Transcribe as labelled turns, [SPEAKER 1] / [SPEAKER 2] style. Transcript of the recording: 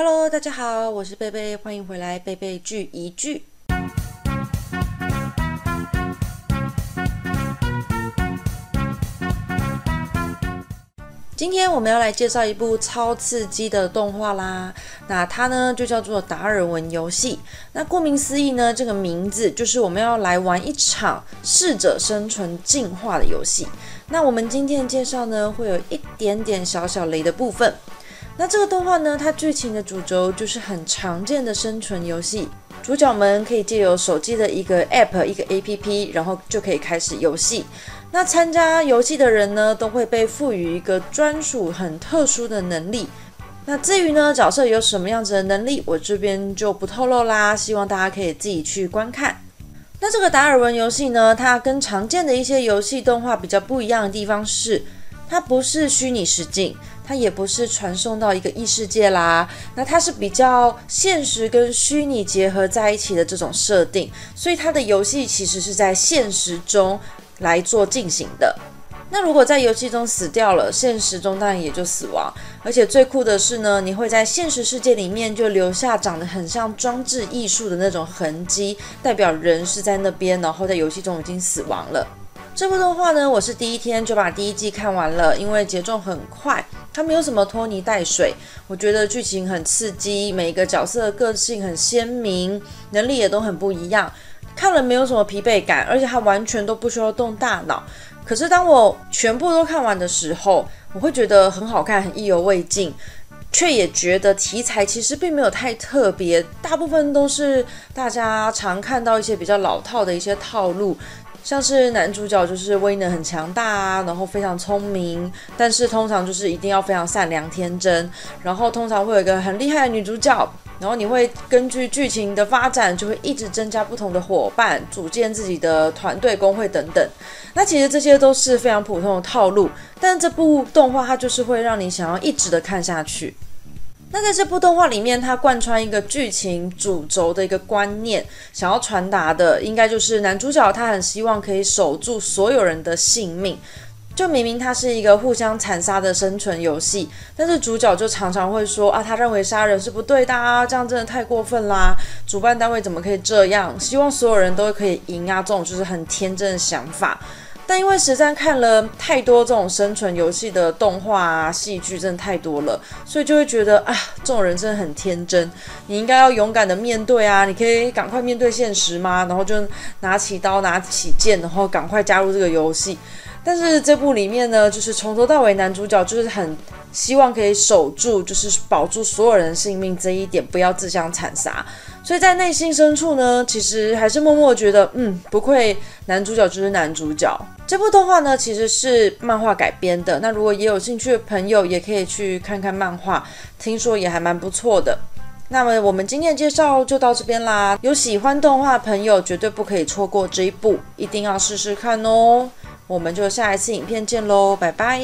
[SPEAKER 1] Hello，大家好，我是贝贝，欢迎回来贝贝剧一句。今天我们要来介绍一部超刺激的动画啦。那它呢就叫做达尔文游戏。那顾名思义呢，这个名字就是我们要来玩一场适者生存进化的游戏。那我们今天的介绍呢，会有一点点小小雷的部分。那这个动画呢，它剧情的主轴就是很常见的生存游戏。主角们可以借由手机的一个 App、一个 APP，然后就可以开始游戏。那参加游戏的人呢，都会被赋予一个专属、很特殊的能力。那至于呢，角色有什么样子的能力，我这边就不透露啦。希望大家可以自己去观看。那这个达尔文游戏呢，它跟常见的一些游戏动画比较不一样的地方是，它不是虚拟实境，它也不是传送到一个异世界啦。那它是比较现实跟虚拟结合在一起的这种设定，所以它的游戏其实是在现实中。来做进行的。那如果在游戏中死掉了，现实中当然也就死亡。而且最酷的是呢，你会在现实世界里面就留下长得很像装置艺术的那种痕迹，代表人是在那边，然后在游戏中已经死亡了。这部动画呢，我是第一天就把第一季看完了，因为节奏很快，它没有什么拖泥带水。我觉得剧情很刺激，每一个角色的个性很鲜明，能力也都很不一样。看了没有什么疲惫感，而且它完全都不需要动大脑。可是当我全部都看完的时候，我会觉得很好看，很意犹未尽，却也觉得题材其实并没有太特别，大部分都是大家常看到一些比较老套的一些套路。像是男主角就是威能很强大啊，然后非常聪明，但是通常就是一定要非常善良天真，然后通常会有一个很厉害的女主角，然后你会根据剧情的发展就会一直增加不同的伙伴，组建自己的团队、工会等等。那其实这些都是非常普通的套路，但这部动画它就是会让你想要一直的看下去。那在这部动画里面，它贯穿一个剧情主轴的一个观念，想要传达的应该就是男主角他很希望可以守住所有人的性命。就明明它是一个互相残杀的生存游戏，但是主角就常常会说啊，他认为杀人是不对的啊，这样真的太过分啦！主办单位怎么可以这样？希望所有人都可以赢啊，这种就是很天真的想法。但因为实战看了太多这种生存游戏的动画啊、戏剧，真的太多了，所以就会觉得啊，这种人真的很天真。你应该要勇敢的面对啊，你可以赶快面对现实吗？然后就拿起刀、拿起剑，然后赶快加入这个游戏。但是这部里面呢，就是从头到尾男主角就是很希望可以守住，就是保住所有人性命这一点，不要自相残杀。所以在内心深处呢，其实还是默默觉得，嗯，不愧男主角就是男主角。这部动画呢，其实是漫画改编的。那如果也有兴趣的朋友，也可以去看看漫画，听说也还蛮不错的。那么我们今天的介绍就到这边啦。有喜欢动画的朋友，绝对不可以错过这一部，一定要试试看哦。我们就下一次影片见喽，拜拜。